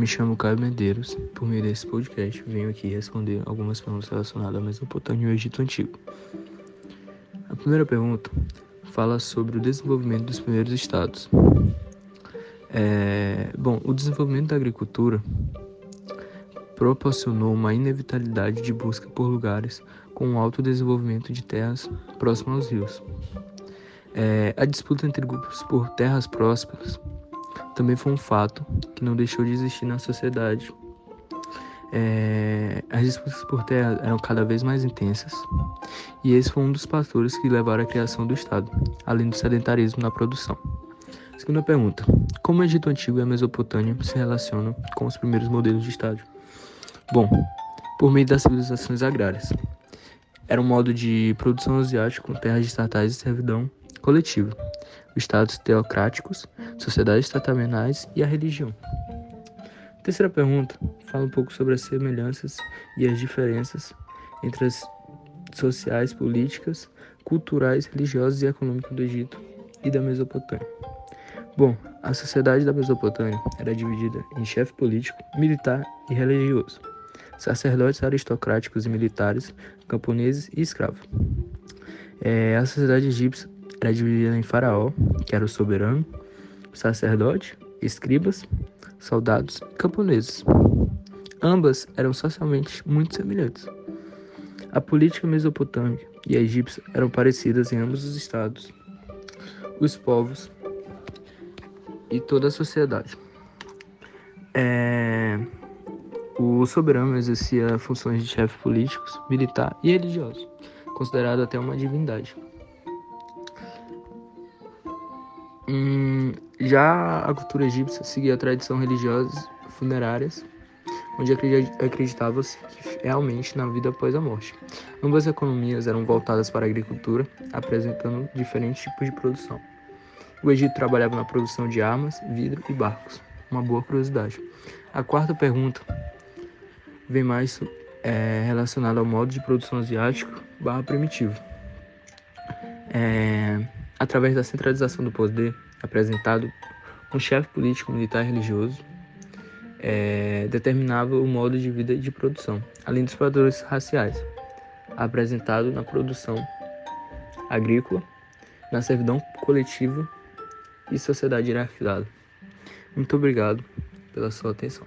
me chamo Caio Medeiros. Por meio desse podcast, venho aqui responder algumas perguntas relacionadas à Mesopotâmia e ao Egito Antigo. A primeira pergunta fala sobre o desenvolvimento dos primeiros estados. É, bom, o desenvolvimento da agricultura proporcionou uma inevitabilidade de busca por lugares com um alto desenvolvimento de terras próximas aos rios. É, a disputa entre grupos por terras prósperas também foi um fato que não deixou de existir na sociedade. É, as disputas por terra eram cada vez mais intensas, e esse foi um dos fatores que levaram à criação do Estado, além do sedentarismo na produção. Segunda pergunta: Como o Egito Antigo e a Mesopotâmia se relacionam com os primeiros modelos de Estado? Bom, por meio das civilizações agrárias. Era um modo de produção asiático com terras estatais e servidão coletiva, estados teocráticos, sociedades estamenais e a religião. Terceira pergunta fala um pouco sobre as semelhanças e as diferenças entre as sociais, políticas, culturais, religiosas e econômicas do Egito e da Mesopotâmia. Bom, a sociedade da Mesopotâmia era dividida em chefe político, militar e religioso sacerdotes aristocráticos e militares, camponeses e escravos. É, a sociedade egípcia era dividida em faraó, que era o soberano, sacerdote, escribas, soldados e camponeses. Ambas eram socialmente muito semelhantes. A política mesopotâmica e a egípcia eram parecidas em ambos os estados, os povos e toda a sociedade. É... O soberano exercia funções de chefe políticos, militar e religioso, considerado até uma divindade. Hum, já a cultura egípcia seguia a tradição religiosa funerárias, onde acreditava-se realmente na vida após a morte. Ambas economias eram voltadas para a agricultura, apresentando diferentes tipos de produção. O Egito trabalhava na produção de armas, vidro e barcos. Uma boa curiosidade. A quarta pergunta vem mais é, relacionado ao modo de produção asiático barra primitivo. É, através da centralização do poder apresentado, um chefe político, militar e religioso é, determinava o modo de vida e de produção, além dos fatores raciais, apresentado na produção agrícola, na servidão coletiva e sociedade hierarquizada. Muito obrigado pela sua atenção.